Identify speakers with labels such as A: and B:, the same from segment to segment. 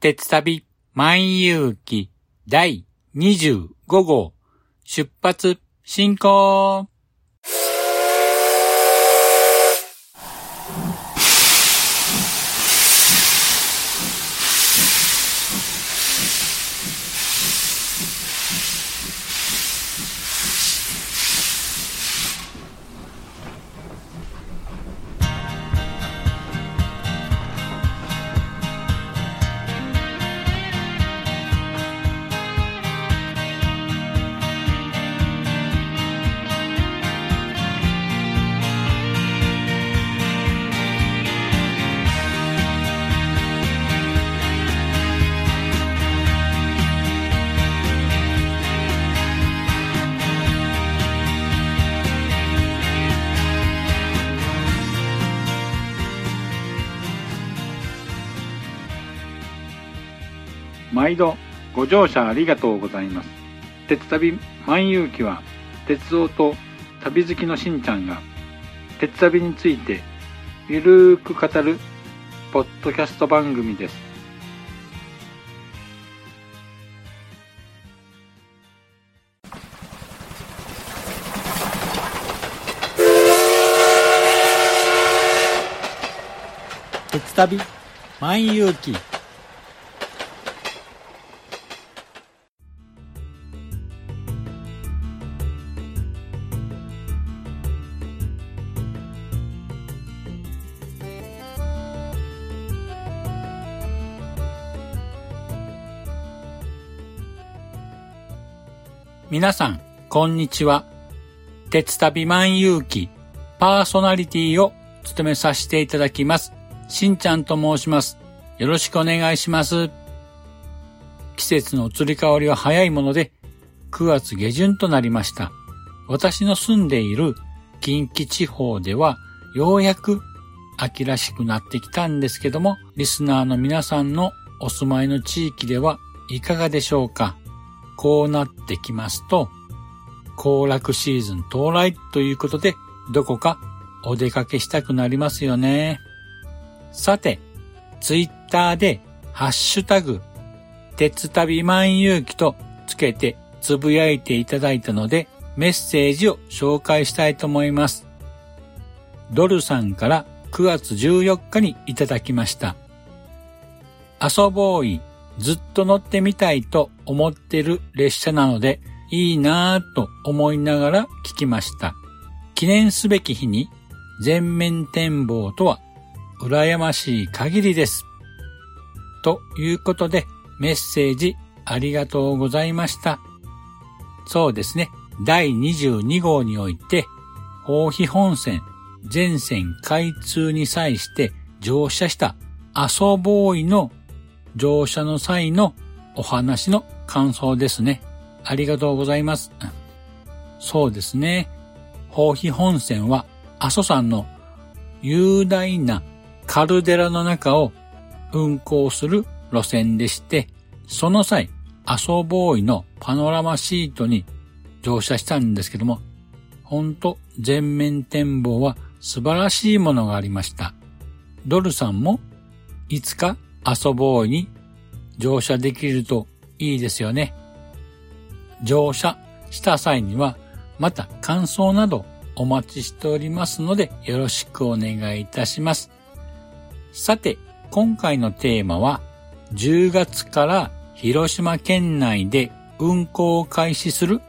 A: 鉄旅万有記第25号。出発進行。
B: 毎度ご乗車ありがとうございます。鉄旅万有記は鉄道と旅好きのしんちゃんが鉄旅についてゆるーく語るポッドキャスト番組です。
A: 鉄旅万有記皆さん、こんにちは。鉄旅万有記パーソナリティを務めさせていただきます。しんちゃんと申します。よろしくお願いします。季節の移り変わりは早いもので、9月下旬となりました。私の住んでいる近畿地方では、ようやく秋らしくなってきたんですけども、リスナーの皆さんのお住まいの地域ではいかがでしょうか？こうなってきますと、行楽シーズン到来ということで、どこかお出かけしたくなりますよね。さて、ツイッターで、ハッシュタグ、鉄旅万有記とつけてつぶやいていただいたので、メッセージを紹介したいと思います。ドルさんから9月14日にいただきました。遊ぼうい、ずっと乗ってみたいと思ってる列車なので、いいなぁと思いながら聞きました。記念すべき日に全面展望とは羨ましい限りです。ということでメッセージありがとうございました。そうですね。第22号において、大肥本線全線開通に際して乗車した阿蘇ボーイの乗車の際のお話の感想ですね。ありがとうございます。そうですね。宝肥本線は阿蘇山の雄大なカルデラの中を運行する路線でして、その際、阿蘇ボーイのパノラマシートに乗車したんですけども、ほんと全面展望は素晴らしいものがありました。ドルさんもいつか阿蘇ボーイに乗車できるといいですよね。乗車した際にはまた感想などお待ちしておりますのでよろしくお願いいたします。さて、今回のテーマは10月から広島県内で運行を開始する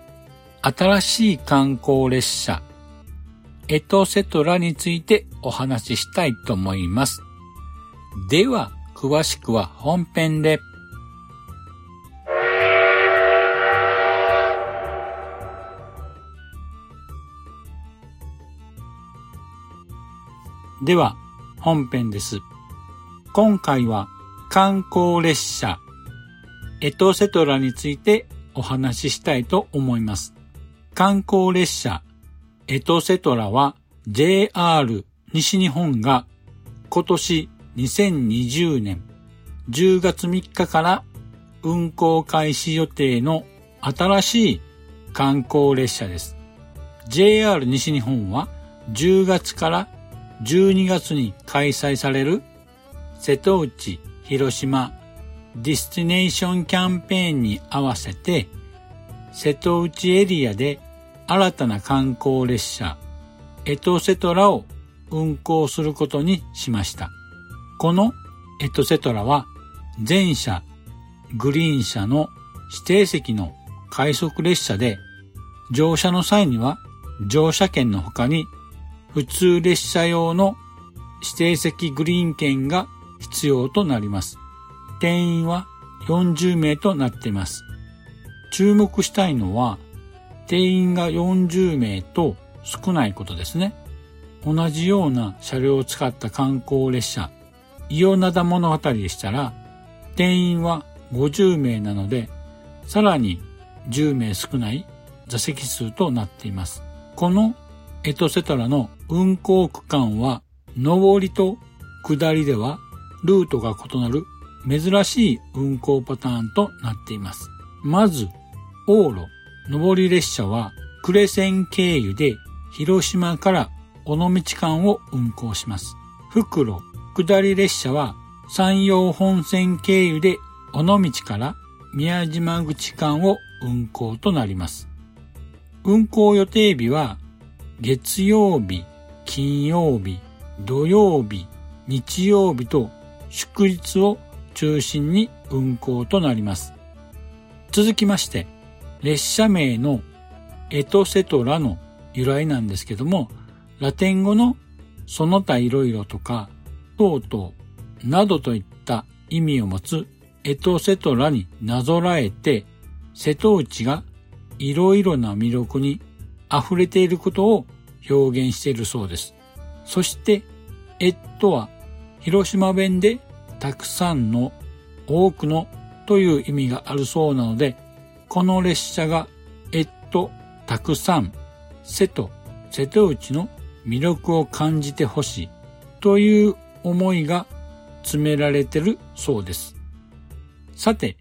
A: 新しい観光列車エトセトラについてお話ししたいと思います。では、詳しくは本編で。では、本編です。今回は観光列車エトセトラについてお話ししたいと思います。観光列車エトセトラは JR 西日本が今年2020年10月3日から運行開始予定の新しい観光列車です。JR 西日本は10月から12月に開催される瀬戸内、広島、ディスティネーションキャンペーンに合わせて、瀬戸内エリアで新たな観光列車、エトセトラを運行することにしました。このエトセトラは全車グリーン車の指定席の快速列車で乗車の際には乗車券の他に普通列車用の指定席グリーン券が必要となります。定員は40名となっています。注目したいのは定員が40名と少ないことですね。同じような車両を使った観光列車、伊予灘物語でしたら、定員は50名なので、さらに10名少ない座席数となっています。このエトセトラの運行区間は、上りと下りではルートが異なる珍しい運行パターンとなっています。まず、往路、上り列車は呉線経由で広島から尾道間を運行します。袋、下り列車は山陽本線経由で尾道から宮島口間を運行となります。運行予定日は月曜日、金曜日、土曜日、日曜日と祝日を中心に運行となります。続きまして、列車名のエトセトラの由来なんですけども、ラテン語のその他いろいろとか、とうとうなどといった意味を持つエトセトラになぞらえて、瀬戸内がいろいろな魅力に溢れていることを表現しているそうです。そして、エットは広島弁でたくさんの多くのという意味があるそうなので、この列車がエット、たくさん、瀬戸、瀬戸内の魅力を感じてほしいという思いが詰められてるそうです。さて、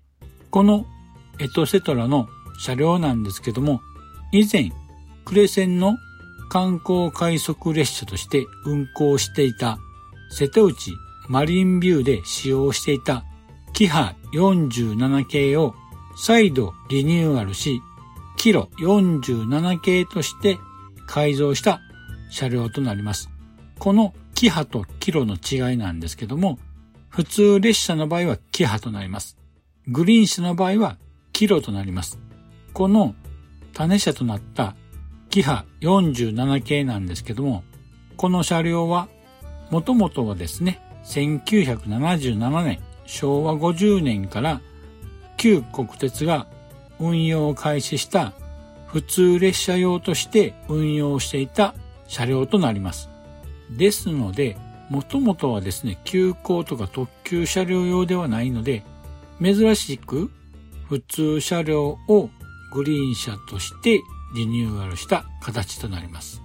A: このエトセトラの車両なんですけども、以前、呉線の観光快速列車として運行していた瀬戸内マリンビューで使用していたキハ47系を再度リニューアルし、キロ47系として改造した車両となります。このキハとキロの違いなんですけども、普通列車の場合はキハとなります。グリーン車の場合はキロとなります。この種車となったキハ47系なんですけども、この車両はもともとはですね、1977年、昭和50年から旧国鉄が運用を開始した普通列車用として運用していた車両となります。ですので、もともとはですね、急行とか特急車両用ではないので、珍しく普通車両をグリーン車としてリニューアルした形となります。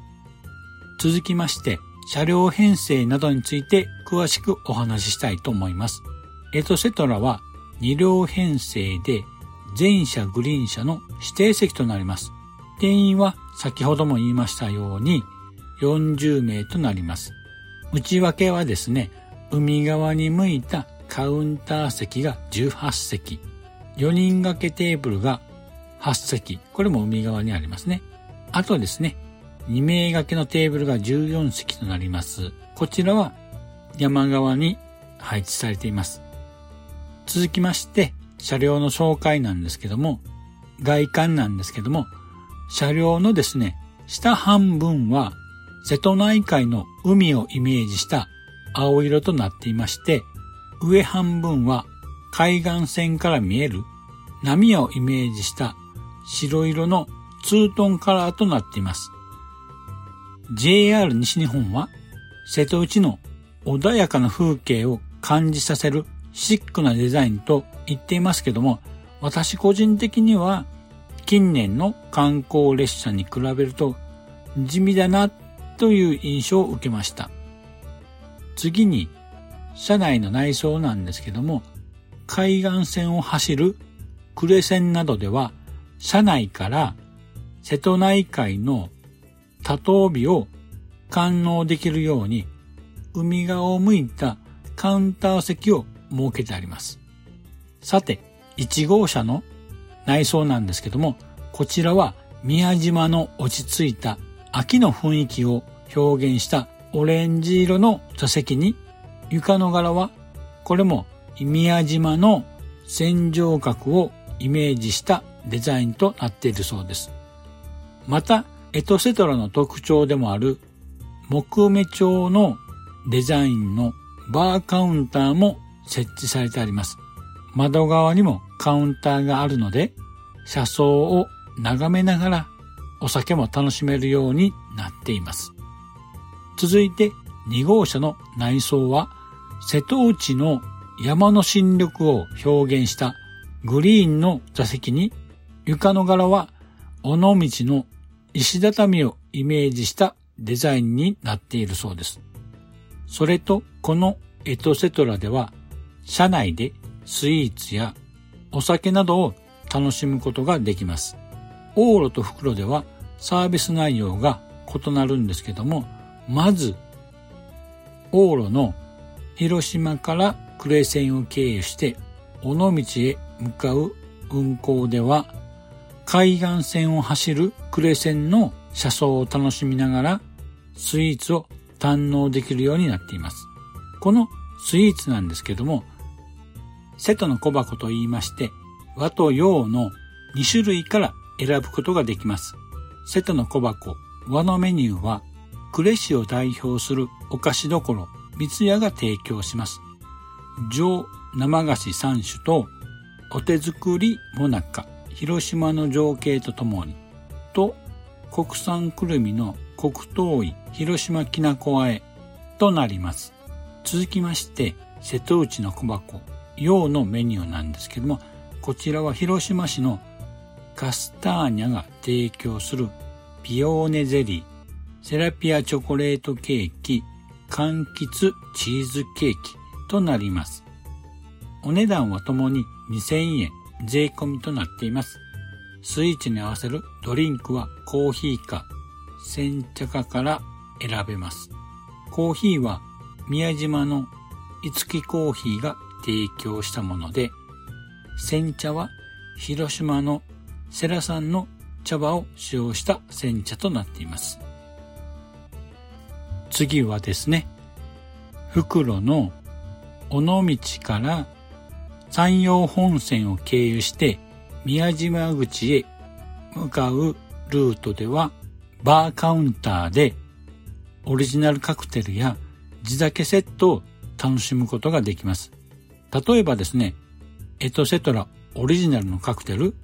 A: 続きまして、車両編成などについて詳しくお話ししたいと思います。エトセトラは2両編成で全車グリーン車の指定席となります。定員は先ほども言いましたように40名となります。内訳はですね、海側に向いたカウンター席が18席、4人掛けテーブルが8席、これも海側にありますね。あとですね、2名掛けのテーブルが14席となります。こちらは山側に配置されています。続きまして、車両の紹介なんですけども、外観なんですけども、車両のですね、下半分は瀬戸内海の海をイメージした青色となっていまして、上半分は海岸線から見える波をイメージした白色のツートンカラーとなっています。JR 西日本は瀬戸内の穏やかな風景を感じさせるシックなデザインと言っていますけども、私個人的には近年の観光列車に比べると地味だなという印象を受けました。次に車内の内装なんですけども、海岸線を走る呉線などでは、車内から瀬戸内海の多頭尾を堪能できるように、海側を向いたカウンター席を設けてあります。さて、1号車の内装なんですけども、こちらは宮島の落ち着いた秋の雰囲気を表現したオレンジ色の座席に床の柄はこれも宮島の線状角をイメージしたデザインとなっているそうです。また、エトセトラの特徴でもある木目調のデザインのバーカウンターも設置されてあります。窓側にもカウンターがあるので、車窓を眺めながらお酒も楽しめるようになっています。続いて2号車の内装は瀬戸内の山の新緑を表現したグリーンの座席に床の柄は尾道の石畳をイメージしたデザインになっているそうです。それとこのエトセトラでは車内でスイーツやお酒などを楽しむことができます。往路と袋ではサービス内容が異なるんですけども、まず、往路の広島から呉線を経由して尾道へ向かう運行では、海岸線を走る呉線の車窓を楽しみながらスイーツを堪能できるようになっています。このスイーツなんですけども、瀬戸の小箱と言いまして、和と洋の2種類から選ぶことができます。瀬戸の小箱、和のメニューは、呉市を代表するお菓子どころ、三ツ矢が提供します。上生菓子3種と、お手作りもなか、広島の情景とともに、と、国産くるみの黒糖い広島きなこあえとなります。続きまして、瀬戸内の小箱、洋のメニューなんですけども、こちらは広島市のカスターニャが提供するピオーネゼリー、セラピアチョコレートケーキ、柑橘チーズケーキとなります。お値段はともに2000円税込みとなっています。スイーツに合わせるドリンクはコーヒーか煎茶かから選べます。コーヒーは宮島の五木コーヒーが提供したもので、煎茶は広島の世良さんの茶葉を使用した煎茶となっています。次はですね、袋の尾道から山陽本線を経由して宮島口へ向かうルートではバーカウンターでオリジナルカクテルや地酒セットを楽しむことができます。例えばですね、エトセトラオリジナルのカクテル、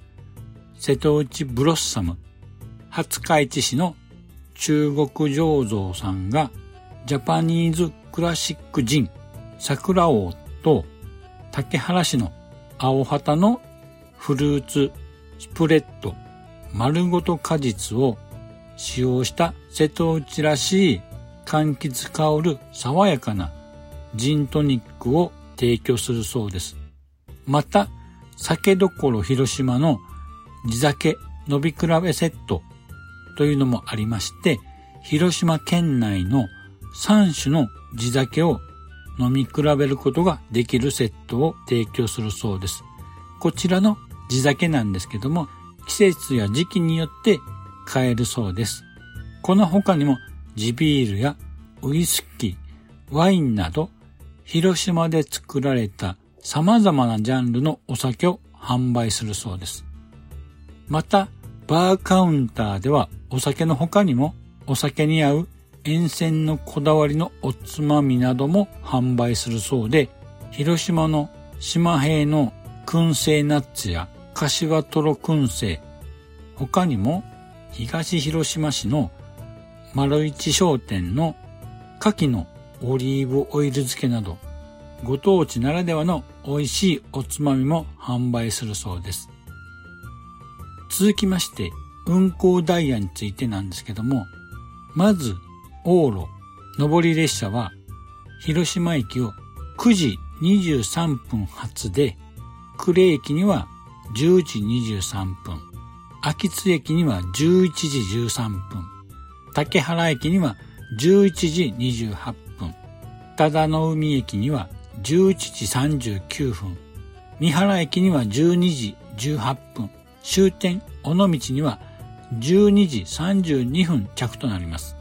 A: 瀬戸内ブロッサム、廿日市市の中国醸造さんがジャパニーズクラシックジン桜王と竹原市の青旗のフルーツスプレッド丸ごと果実を使用した瀬戸内らしい柑橘香る爽やかなジントニックを提供するそうです。また、酒どころ広島の地酒飲み比べセットというのもありまして、広島県内の3種の地酒を飲み比べることができるセットを提供するそうです。こちらの地酒なんですけども、季節や時期によって買えるそうです。この他にも地ビールやウイスキー、ワインなど広島で作られた様々なジャンルのお酒を販売するそうです。また、バーカウンターではお酒の他にもお酒に合う沿線のこだわりのおつまみなども販売するそうで、広島の島平の燻製ナッツや柏トロ燻製、他にも東広島市の丸一商店の牡蠣のオリーブオイル漬けなど、ご当地ならではの美味しいおつまみも販売するそうです。続きまして、運行ダイヤについてなんですけども、まず、往路、上り列車は、広島駅を9時23分発で、呉駅には10時23分、秋津駅には11時13分、竹原駅には11時28分、忠野海駅には11時39分、三原駅には12時18分、終点尾道には12時32分着となります。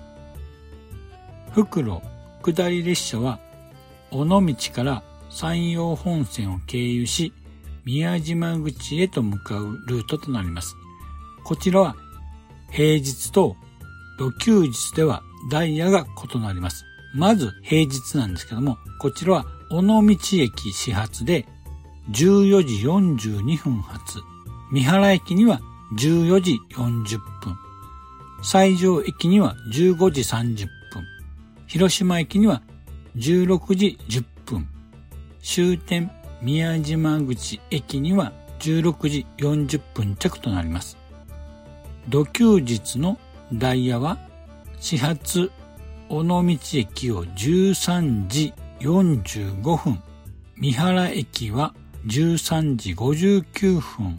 A: 袋下り列車は尾道から山陽本線を経由し宮島口へと向かうルートとなります。こちらは平日と土休日ではダイヤが異なります。まず平日なんですけども、こちらは尾道駅始発で14時42分発。三原駅には14時40分。西条駅には15時30分。広島駅には16時10分。終点宮島口駅には16時40分着となります。土休日のダイヤは始発尾道駅を13時45分、三原駅は13時59分、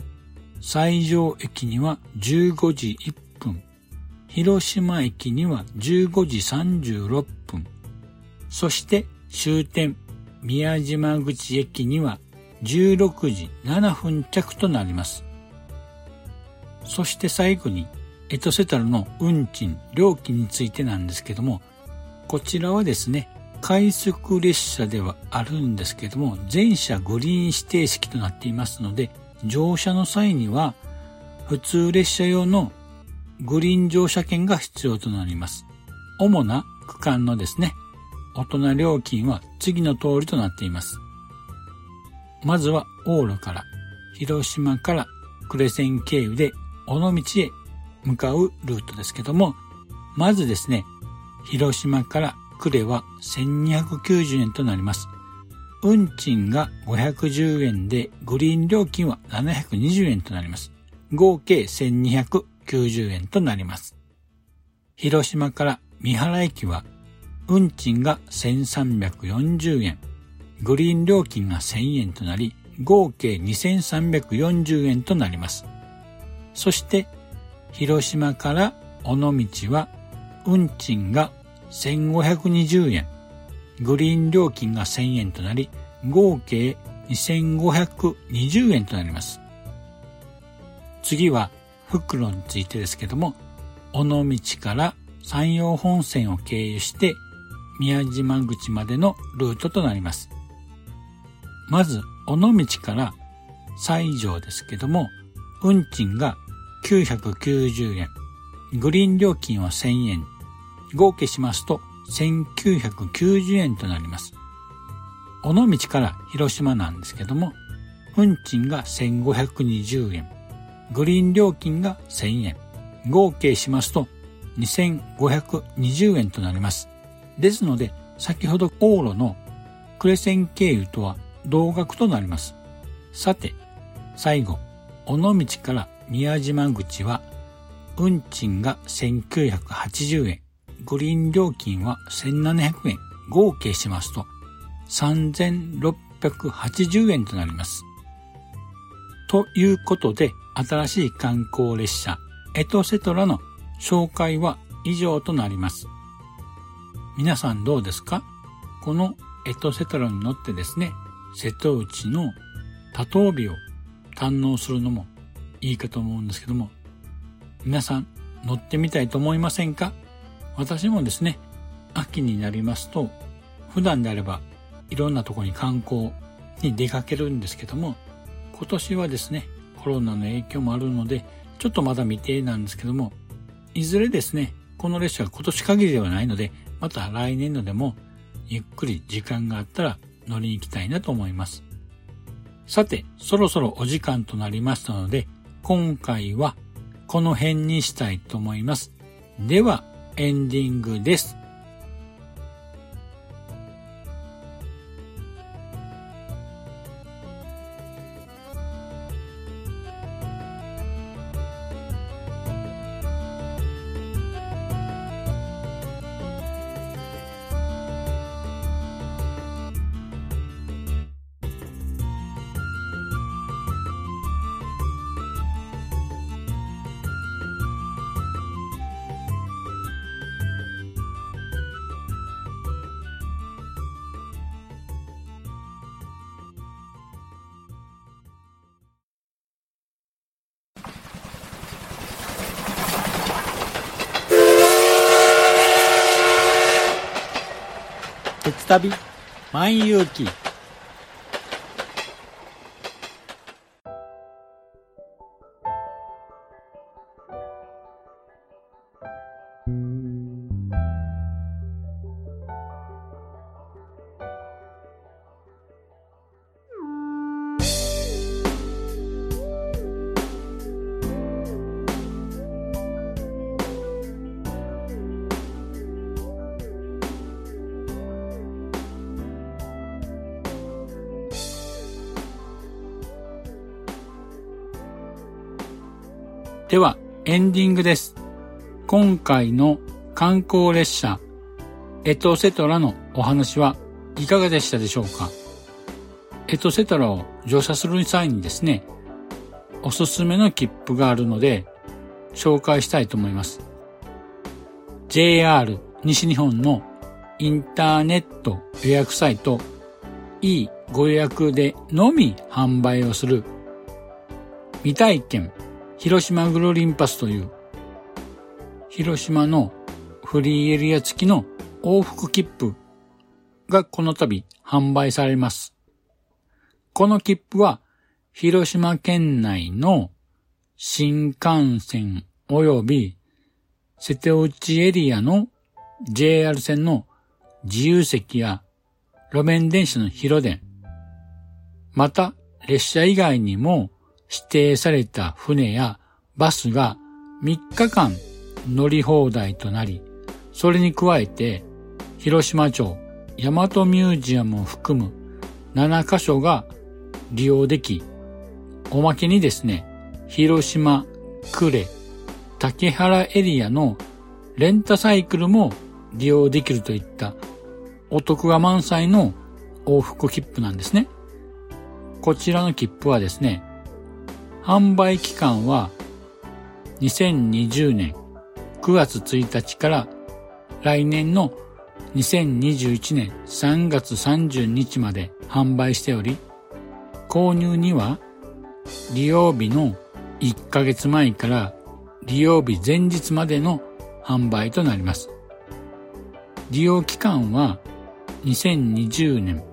A: 西条駅には15時1分、広島駅には15時36分、そして終点宮島口駅には16時7分着となります。そして最後にエトセトラの運賃、料金についてなんですけども、こちらはですね、快速列車ではあるんですけども、全車グリーン指定式となっていますので、乗車の際には、普通列車用のグリーン乗車券が必要となります。主な区間のですね、大人料金は次の通りとなっています。まずは往路から、広島から呉線経由で尾道へ向かうルートですけども、まずですね、広島から呉は1290円となります。運賃が510円で、グリーン料金は720円となります。合計1290円となります。広島から三原駅は、運賃が1340円、グリーン料金が1000円となり、合計2340円となります。そして、広島から尾道は運賃が1520円、グリーン料金が1000円となり、合計2520円となります。次は、袋についてですけども、尾道から山陽本線を経由して宮島口までのルートとなります。まず、尾道から西条ですけども、運賃が990円、グリーン料金は1000円、合計しますと1990円となります。尾道から広島なんですけども、運賃が1520円、グリーン料金が1000円、合計しますと2520円となります。ですので、先ほど往路のクレセン経由とは同額となります。さて、最後、尾道から宮島口は運賃が1980円、グリーン料金は1700円、合計しますと3680円となります。ということで、新しい観光列車、エトセトラの紹介は以上となります。皆さんどうですか？このエトセトラに乗ってですね、瀬戸内の多頭美を堪能するのもいいかと思うんですけども、皆さん乗ってみたいと思いませんか？私もですね、秋になりますと、普段であればいろんなとこに観光に出かけるんですけども、今年はですね、コロナの影響もあるので、ちょっとまだ未定なんですけども、いずれですね、この列車は今年限りではないので、また来年のでも、ゆっくり時間があったら乗りに行きたいなと思います。さて、そろそろお時間となりましたので、今回はこの辺にしたいと思います。では、エンディングです。鉄旅万有記エンディングです。今回の観光列車、エトセトラのお話はいかがでしたでしょうか？エトセトラを乗車する際にですね、おすすめの切符があるので、紹介したいと思います。JR 西日本のインターネット予約サイト E ご予約でのみ販売をする未体験広島グロリンパスという広島のフリーエリア付きの往復切符がこの度販売されます。この切符は広島県内の新幹線及び瀬戸内エリアの JR 線の自由席や路面電車の広電、また列車以外にも指定された船やバスが3日間乗り放題となり、それに加えて広島町大和ミュージアムを含む7カ所が利用でき、おまけにですね、広島、呉、竹原エリアのレンタサイクルも利用できるといったお得が満載の往復切符なんですね。こちらの切符はですね、販売期間は2020年9月1日から来年の2021年3月30日まで販売しており、購入には利用日の1ヶ月前から利用日前日までの販売となります。利用期間は2020年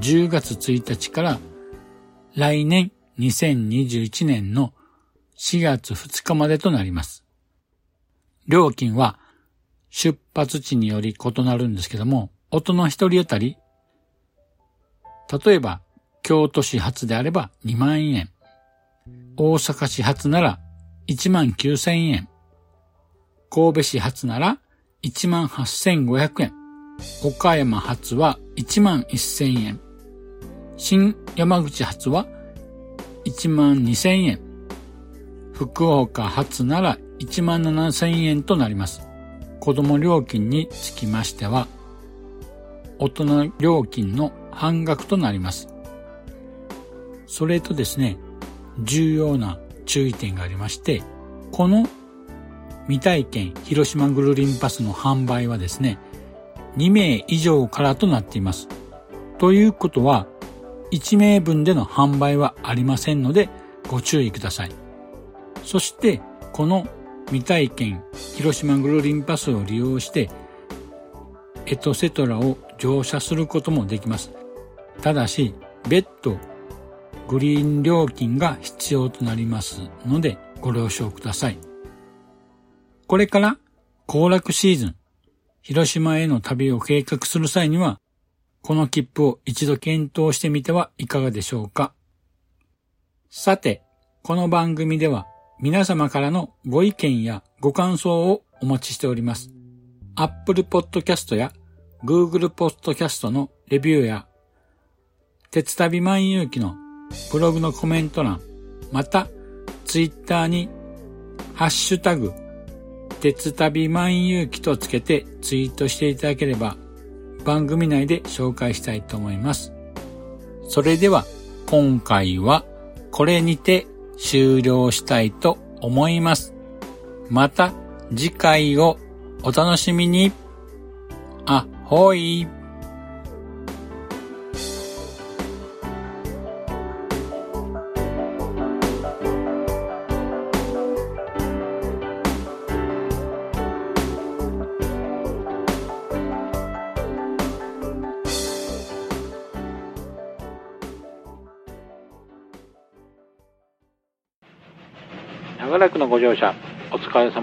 A: 10月1日から来年2021年の4月2日までとなります。料金は出発地により異なるんですけども、音の一人当たり、例えば京都市発であれば2万円、大阪市発なら1万9000円、神戸市発なら1万8500円、岡山発は1万1000円、新山口発は1万2000円。福岡発なら1万7000円となります。子供料金につきましては、大人料金の半額となります。それとですね、重要な注意点がありまして、この未体験広島グルリンパスの販売はですね、2名以上からとなっています。ということは、1名分での販売はありませんのでご注意ください。そしてこの未体験広島グルリンパスを利用してエトセトラを乗車することもできます。ただし別途グリーン料金が必要となりますのでご了承ください。これから行楽シーズン広島への旅を計画する際にはこの切符を一度検討してみてはいかがでしょうか。さて、この番組では皆様からのご意見やご感想をお待ちしております。Apple Podcast や Google Podcast のレビューや、鉄旅万有記のブログのコメント欄、また、Twitter に、ハッシュタグ、鉄旅万有記とつけてツイートしていただければ番組内で紹介したいと思います。それでは今回はこれにて終了したいと思います。また次回をお楽しみに。あ、ほい。